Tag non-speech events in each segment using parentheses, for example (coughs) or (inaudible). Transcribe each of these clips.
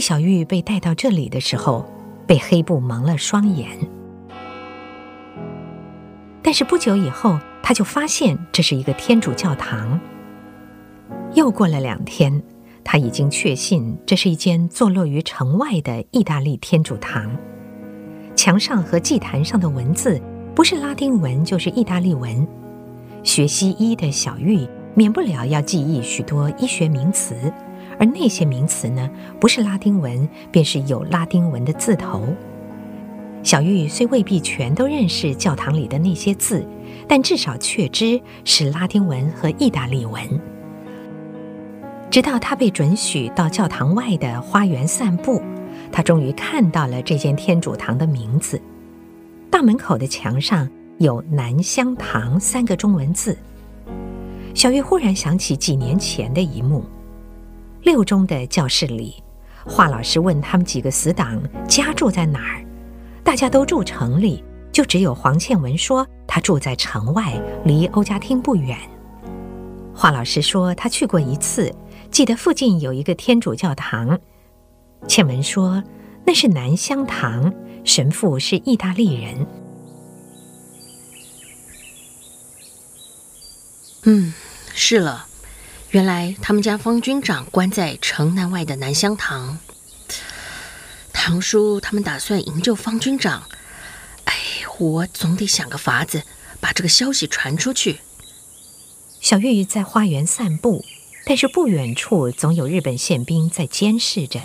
小玉被带到这里的时候，被黑布蒙了双眼。但是不久以后，他就发现这是一个天主教堂。又过了两天，他已经确信这是一间坐落于城外的意大利天主堂。墙上和祭坛上的文字不是拉丁文就是意大利文。学西医的小玉免不了要记忆许多医学名词，而那些名词呢，不是拉丁文，便是有拉丁文的字头。小玉虽未必全都认识教堂里的那些字，但至少确知是拉丁文和意大利文。直到他被准许到教堂外的花园散步，他终于看到了这间天主堂的名字。大门口的墙上有“南香堂”三个中文字。小玉忽然想起几年前的一幕：六中的教室里，华老师问他们几个死党家住在哪儿。大家都住城里，就只有黄倩文说她住在城外，离欧家厅不远。华老师说他去过一次，记得附近有一个天主教堂。倩文说那是南香堂，神父是意大利人。嗯，是了，原来他们家方军长关在城南外的南香堂。堂叔他们打算营救方军长，哎，我总得想个法子把这个消息传出去。小玉在花园散步，但是不远处总有日本宪兵在监视着。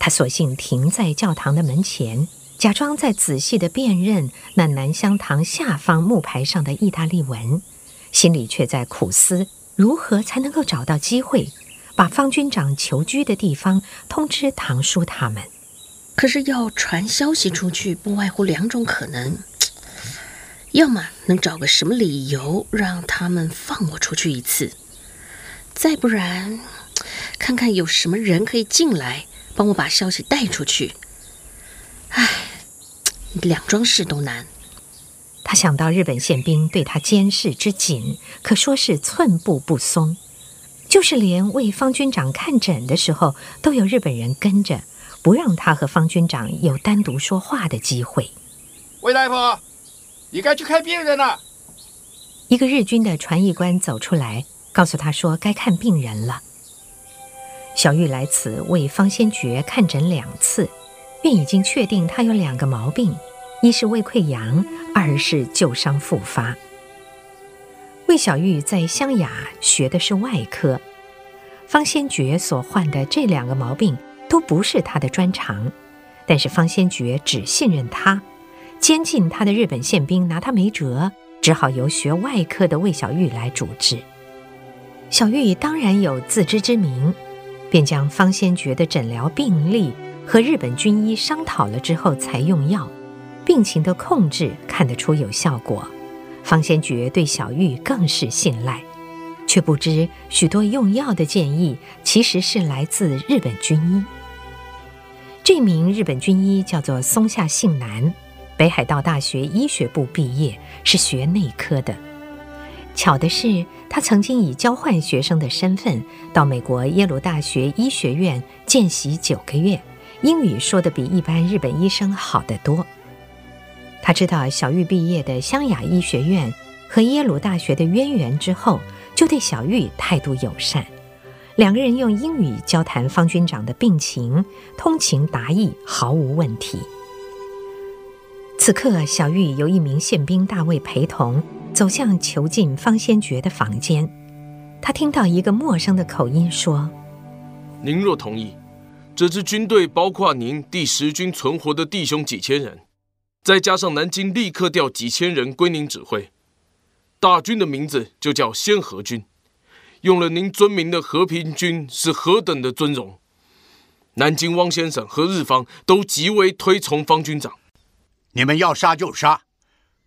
他索性停在教堂的门前，假装在仔细地辨认那南香堂下方木牌上的意大利文，心里却在苦思如何才能够找到机会，把方军长囚居的地方通知堂叔他们。可是要传消息出去，不外乎两种可能：(tsk) 要么能找个什么理由让他们放我出去一次；再不然，(tsk) 看看有什么人可以进来帮我把消息带出去。唉，两桩事都难。他想到日本宪兵对他监视之紧，可说是寸步不松，就是连为方军长看诊的时候，都有日本人跟着。不让他和方军长有单独说话的机会。魏大夫，你该去看病人了。一个日军的传译官走出来，告诉他说该看病人了。小玉来此为方先觉看诊两次，便已经确定他有两个毛病：一是胃溃疡，二是旧伤复发。魏小玉在湘雅学的是外科，方先觉所患的这两个毛病。都不是他的专长，但是方先觉只信任他，监禁他的日本宪兵拿他没辙，只好由学外科的魏小玉来主治。小玉当然有自知之明，便将方先觉的诊疗病历和日本军医商讨了之后才用药，病情的控制看得出有效果。方先觉对小玉更是信赖。却不知许多用药的建议其实是来自日本军医。这名日本军医叫做松下幸男，北海道大学医学部毕业，是学内科的。巧的是，他曾经以交换学生的身份到美国耶鲁大学医学院见习九个月，英语说得比一般日本医生好得多。他知道小玉毕业的湘雅医学院和耶鲁大学的渊源之后，就对小玉态度友善，两个人用英语交谈方军长的病情，通情达意，毫无问题。此刻，小玉由一名宪兵大尉陪同走向囚禁方先觉的房间，他听到一个陌生的口音说：“您若同意，这支军队包括您第十军存活的弟兄几千人，再加上南京立刻调几千人归您指挥。”大军的名字就叫先河军，用了您尊名的和平军是何等的尊荣。南京汪先生和日方都极为推崇方军长。你们要杀就杀，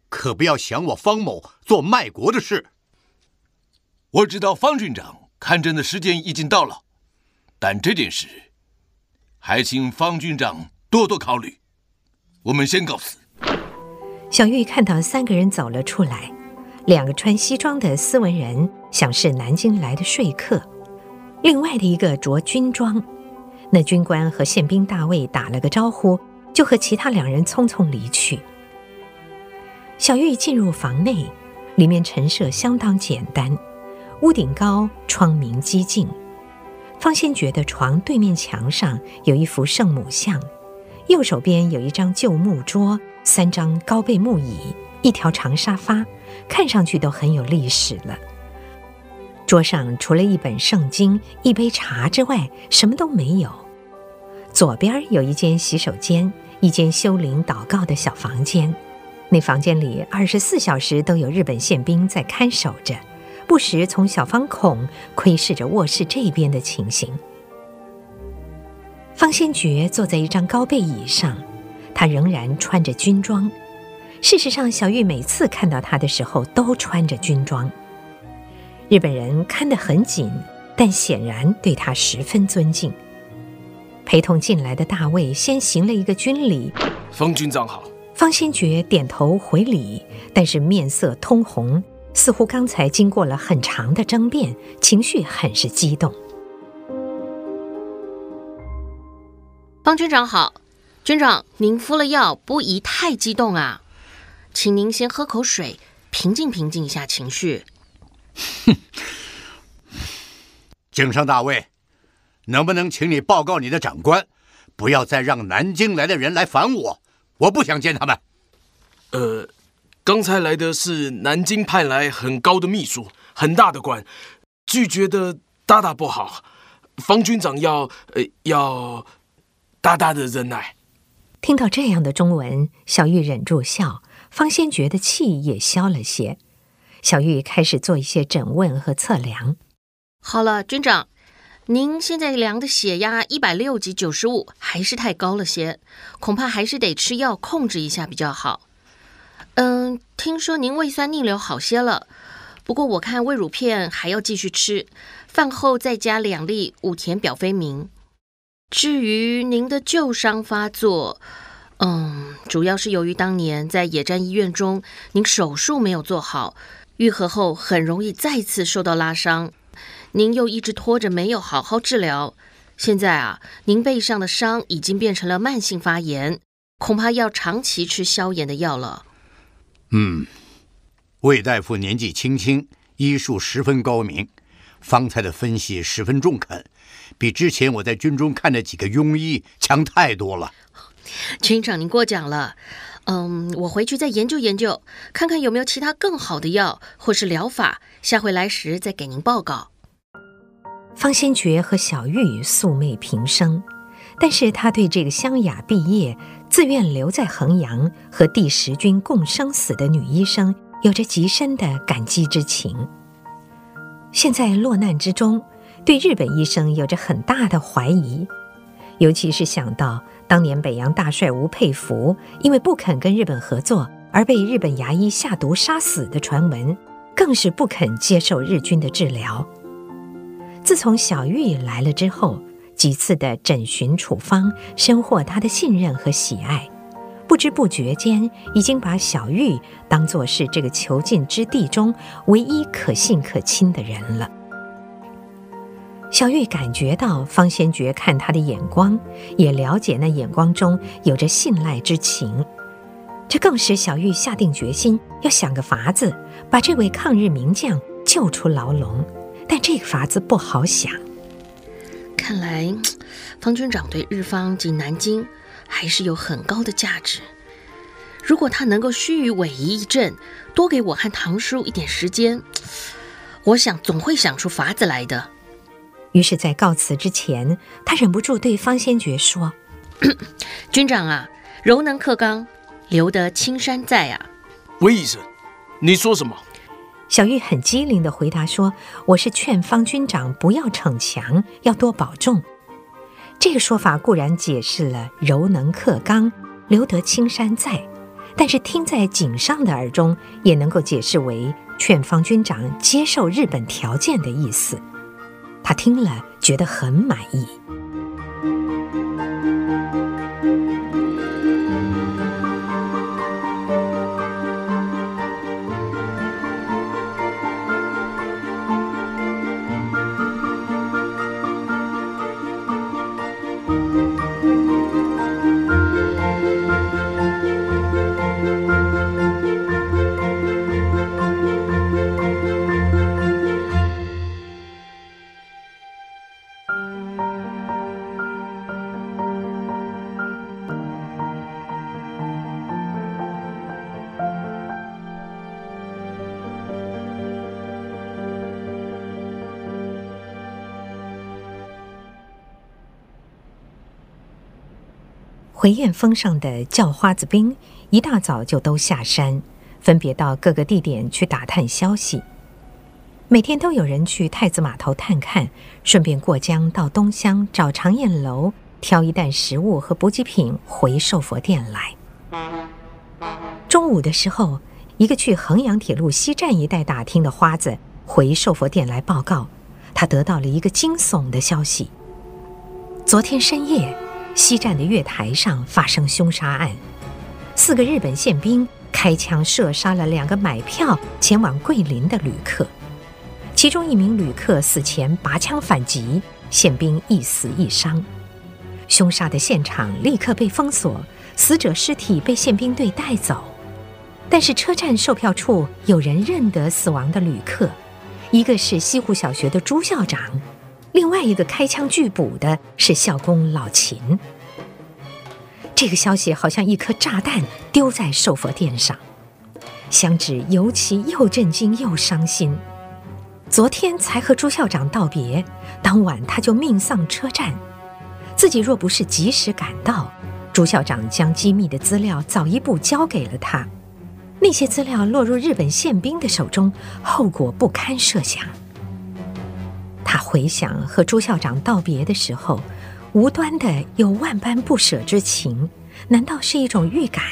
可不要想我方某做卖国的事。我知道方军长看诊的时间已经到了，但这件事还请方军长多多考虑。我们先告辞。小玉看到三个人走了出来。两个穿西装的斯文人，想是南京来的说客；另外的一个着军装，那军官和宪兵大卫打了个招呼，就和其他两人匆匆离去。小玉进入房内，里面陈设相当简单，屋顶高，窗明几净。方先觉的床对面墙上有一幅圣母像，右手边有一张旧木桌，三张高背木椅，一条长沙发，看上去都很有历史了。桌上除了一本圣经、一杯茶之外，什么都没有。左边有一间洗手间，一间修灵祷告的小房间，那房间里二十四小时都有日本宪兵在看守着。不时从小方孔窥视着卧室这边的情形。方先觉坐在一张高背椅上，他仍然穿着军装。事实上，小玉每次看到他的时候都穿着军装。日本人看得很紧，但显然对他十分尊敬。陪同进来的大卫先行了一个军礼：“方军长好。”方先觉点头回礼，但是面色通红。似乎刚才经过了很长的争辩，情绪很是激动。方军长好，军长您敷了药，不宜太激动啊，请您先喝口水，平静平静一下情绪。哼，井上大尉，能不能请你报告你的长官，不要再让南京来的人来烦我，我不想见他们。呃。刚才来的是南京派来很高的秘书，很大的官，拒绝的大大不好。方军长要呃要大大的忍耐。听到这样的中文，小玉忍住笑，方先觉的气也消了些。小玉开始做一些诊问和测量。好了，军长，您现在量的血压一百六及九十五，还是太高了些，恐怕还是得吃药控制一下比较好。嗯，听说您胃酸逆流好些了，不过我看胃乳片还要继续吃，饭后再加两粒武田表飞明。至于您的旧伤发作，嗯，主要是由于当年在野战医院中您手术没有做好，愈合后很容易再次受到拉伤，您又一直拖着没有好好治疗，现在啊，您背上的伤已经变成了慢性发炎，恐怕要长期吃消炎的药了。嗯，魏大夫年纪轻轻，医术十分高明，方才的分析十分中肯，比之前我在军中看的几个庸医强太多了。军长，您过奖了。嗯，我回去再研究研究，看看有没有其他更好的药或是疗法，下回来时再给您报告。方先觉和小玉素昧平生，但是他对这个湘雅毕业。自愿留在衡阳和第十军共生死的女医生，有着极深的感激之情。现在落难之中，对日本医生有着很大的怀疑，尤其是想到当年北洋大帅吴佩孚因为不肯跟日本合作而被日本牙医下毒杀死的传闻，更是不肯接受日军的治疗。自从小玉来了之后，几次的诊寻处方，深获他的信任和喜爱，不知不觉间已经把小玉当作是这个囚禁之地中唯一可信可亲的人了。小玉感觉到方先觉看他的眼光，也了解那眼光中有着信赖之情，这更使小玉下定决心要想个法子把这位抗日名将救出牢笼，但这个法子不好想。看来，(tsk) 方军长对日方及南京还是有很高的价值。如果他能够须臾委夷一阵，多给我和堂叔一点时间，我想总会想出法子来的。于是，在告辞之前，他忍不住对方先觉说：“ (coughs) 军长啊，柔能克刚，留得青山在啊。”魏医生，你说什么？小玉很机灵地回答说：“我是劝方军长不要逞强，要多保重。”这个说法固然解释了“柔能克刚，留得青山在”，但是听在井上的耳中，也能够解释为劝方军长接受日本条件的意思。他听了觉得很满意。回雁峰上的叫花子兵一大早就都下山，分别到各个地点去打探消息。每天都有人去太子码头探看，顺便过江到东乡找长燕楼，挑一担食物和补给品回寿佛殿来。中午的时候，一个去衡阳铁路西站一带打听的花子回寿佛殿来报告，他得到了一个惊悚的消息：昨天深夜，西站的月台上发生凶杀案，四个日本宪兵开枪射杀了两个买票前往桂林的旅客，其中一名旅客死前拔枪反击，宪兵一死一伤。凶杀的现场立刻被封锁，死者尸体被宪兵队带走。但是车站售票处有人认得死亡的旅客，一个是西湖小学的朱校长。另外一个开枪拒捕的是校工老秦。这个消息好像一颗炸弹丢在寿佛殿上，香芷尤其又震惊又伤心。昨天才和朱校长道别，当晚他就命丧车站。自己若不是及时赶到，朱校长将机密的资料早一步交给了他，那些资料落入日本宪兵的手中，后果不堪设想。他回想和朱校长道别的时候，无端的有万般不舍之情，难道是一种预感？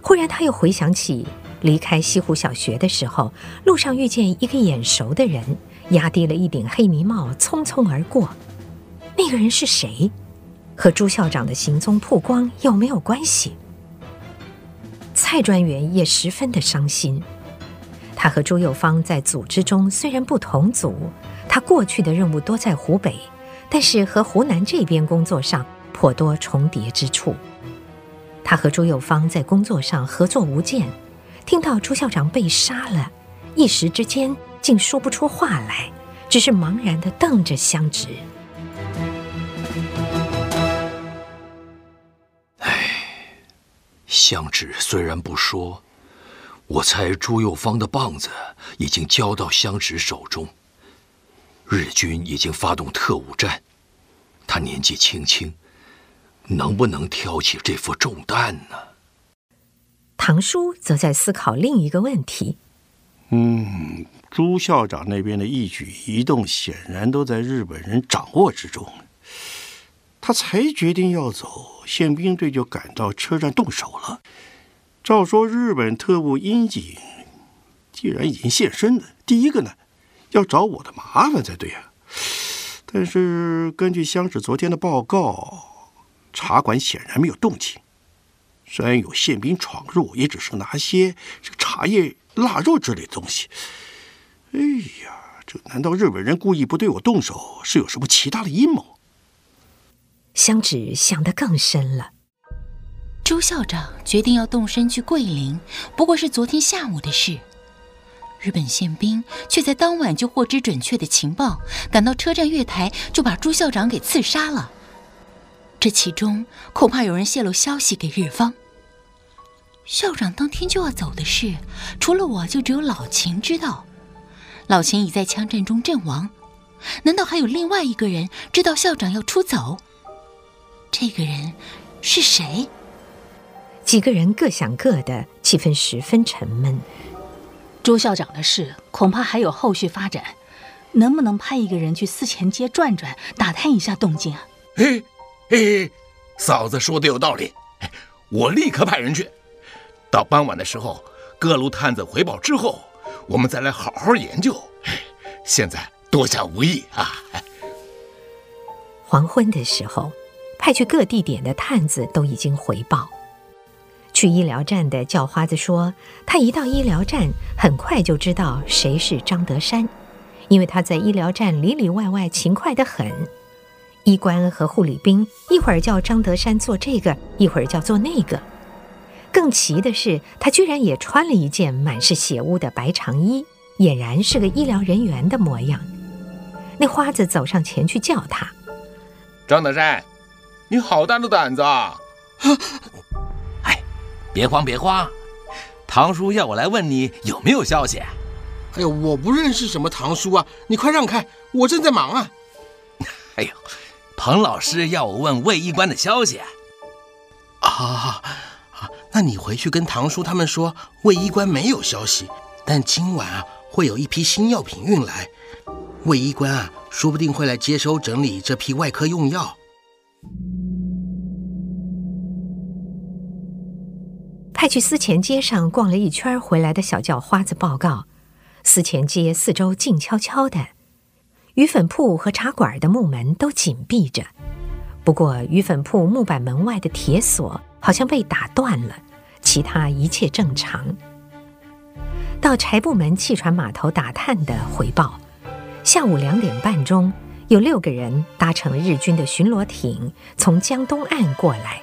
忽然，他又回想起离开西湖小学的时候，路上遇见一个眼熟的人，压低了一顶黑呢帽，匆匆而过。那个人是谁？和朱校长的行踪曝光有没有关系？蔡专员也十分的伤心。他和朱幼芳在组织中虽然不同组，他过去的任务多在湖北，但是和湖南这边工作上颇多重叠之处。他和朱幼芳在工作上合作无间，听到朱校长被杀了，一时之间竟说不出话来，只是茫然地瞪着香芷。唉，香芷虽然不说。我猜朱佑芳的棒子已经交到香芷手中，日军已经发动特务战，他年纪轻轻，能不能挑起这副重担呢？唐叔则在思考另一个问题。嗯，朱校长那边的一举一动显然都在日本人掌握之中，他才决定要走，宪兵队就赶到车站动手了。照说，日本特务樱井既然已经现身了，第一个呢，要找我的麻烦才对啊。但是根据香芷昨天的报告，茶馆显然没有动静。虽然有宪兵闯入，也只是拿些这个茶叶、腊肉之类的东西。哎呀，这难道日本人故意不对我动手，是有什么其他的阴谋？香芷想得更深了。朱校长决定要动身去桂林，不过是昨天下午的事。日本宪兵却在当晚就获知准确的情报，赶到车站月台就把朱校长给刺杀了。这其中恐怕有人泄露消息给日方。校长当天就要走的事，除了我就只有老秦知道。老秦已在枪战中阵亡，难道还有另外一个人知道校长要出走？这个人是谁？几个人各想各的，气氛十分沉闷。朱校长的事恐怕还有后续发展，能不能派一个人去思前街转转，打探一下动静啊？嘿，嘿，嫂子说的有道理，我立刻派人去。到傍晚的时候，各路探子回报之后，我们再来好好研究。现在多下无益啊。黄昏的时候，派去各地点的探子都已经回报。去医疗站的叫花子说，他一到医疗站，很快就知道谁是张德山，因为他在医疗站里里外外勤快得很。医官和护理兵一会儿叫张德山做这个，一会儿叫做那个。更奇的是，他居然也穿了一件满是血污的白长衣，俨然是个医疗人员的模样。那花子走上前去叫他：“张德山，你好大的胆子啊！” (laughs) 别慌，别慌，唐叔要我来问你有没有消息。哎呦，我不认识什么唐叔啊，你快让开，我正在忙啊。哎呦，彭老师要我问卫医官的消息。好好好，那你回去跟唐叔他们说，卫医官没有消息，但今晚啊会有一批新药品运来，卫医官啊说不定会来接收整理这批外科用药。派去司前街上逛了一圈回来的小叫花子报告，司前街四周静悄悄的，鱼粉铺和茶馆的木门都紧闭着。不过鱼粉铺木板门外的铁锁好像被打断了，其他一切正常。到柴部门汽船码头打探的回报，下午两点半钟，有六个人搭乘日军的巡逻艇从江东岸过来。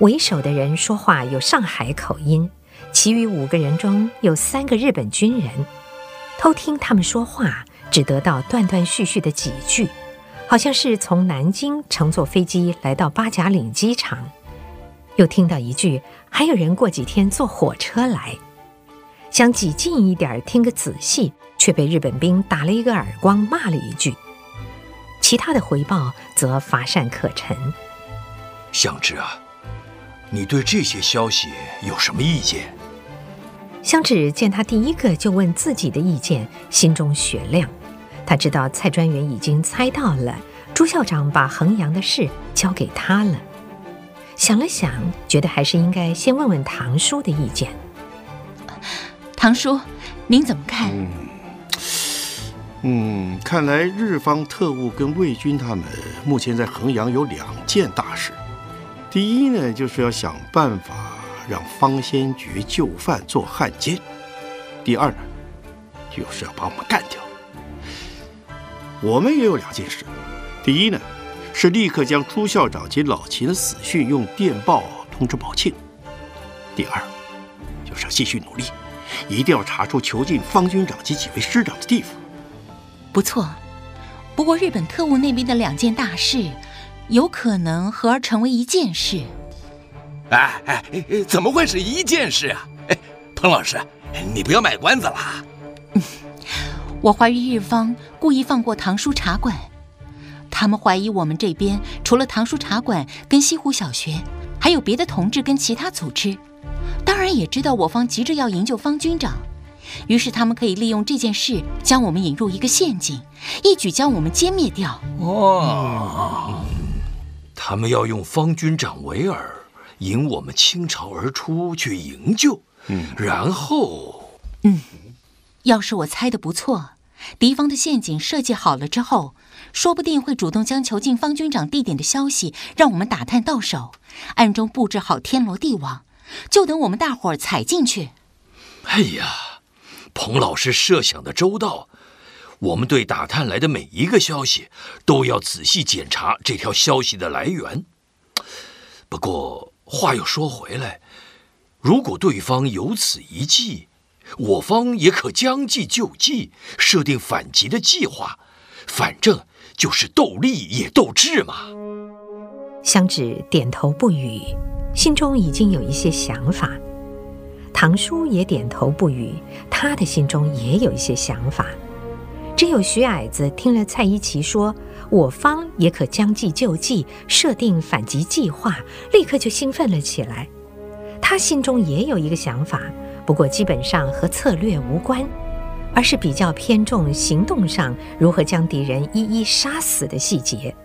为首的人说话有上海口音，其余五个人中有三个日本军人。偷听他们说话，只得到断断续续的几句，好像是从南京乘坐飞机来到八甲岭机场。又听到一句，还有人过几天坐火车来。想挤近一点听个仔细，却被日本兵打了一个耳光，骂了一句。其他的回报则乏善可陈。相知啊。你对这些消息有什么意见？香芷见他第一个就问自己的意见，心中雪亮。他知道蔡专员已经猜到了朱校长把衡阳的事交给他了。想了想，觉得还是应该先问问唐叔的意见。唐叔，您怎么看？嗯，嗯，看来日方特务跟魏军他们目前在衡阳有两件大事。第一呢，就是要想办法让方先觉就范做汉奸；第二呢，就是要把我们干掉。我们也有两件事：第一呢，是立刻将朱校长及老秦的死讯用电报通知宝庆；第二，就是要继续努力，一定要查出囚禁方军长及几位师长的地方。不错，不过日本特务那边的两件大事。有可能合而成为一件事。哎哎，怎么会是一件事啊？哎，彭老师，你不要卖关子了。(laughs) 我怀疑日方故意放过唐书茶馆，他们怀疑我们这边除了唐书茶馆跟西湖小学，还有别的同志跟其他组织。当然也知道我方急着要营救方军长，于是他们可以利用这件事将我们引入一个陷阱，一举将我们歼灭掉。哦。他们要用方军长为饵，引我们倾巢而出去营救，嗯，然后，嗯，要是我猜的不错，敌方的陷阱设计好了之后，说不定会主动将囚禁方军长地点的消息让我们打探到手，暗中布置好天罗地网，就等我们大伙儿踩进去。哎呀，彭老师设想的周到。我们对打探来的每一个消息都要仔细检查这条消息的来源。不过话又说回来，如果对方有此一计，我方也可将计就计，设定反击的计划。反正就是斗力也斗智嘛。香芷点头不语，心中已经有一些想法。唐叔也点头不语，他的心中也有一些想法。只有徐矮子听了蔡一奇说，我方也可将计就计，设定反击计划，立刻就兴奋了起来。他心中也有一个想法，不过基本上和策略无关，而是比较偏重行动上如何将敌人一一杀死的细节。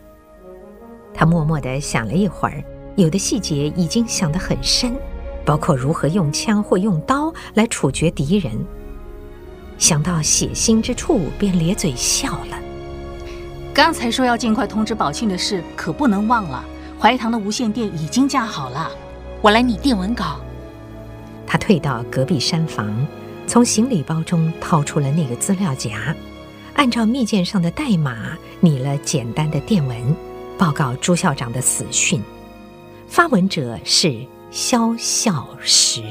他默默地想了一会儿，有的细节已经想得很深，包括如何用枪或用刀来处决敌人。想到血腥之处，便咧嘴笑了。刚才说要尽快通知宝庆的事，可不能忘了。怀堂的无线电已经架好了，我来拟电文稿。他退到隔壁山房，从行李包中掏出了那个资料夹，按照密件上的代码拟了简单的电文，报告朱校长的死讯。发文者是肖孝实。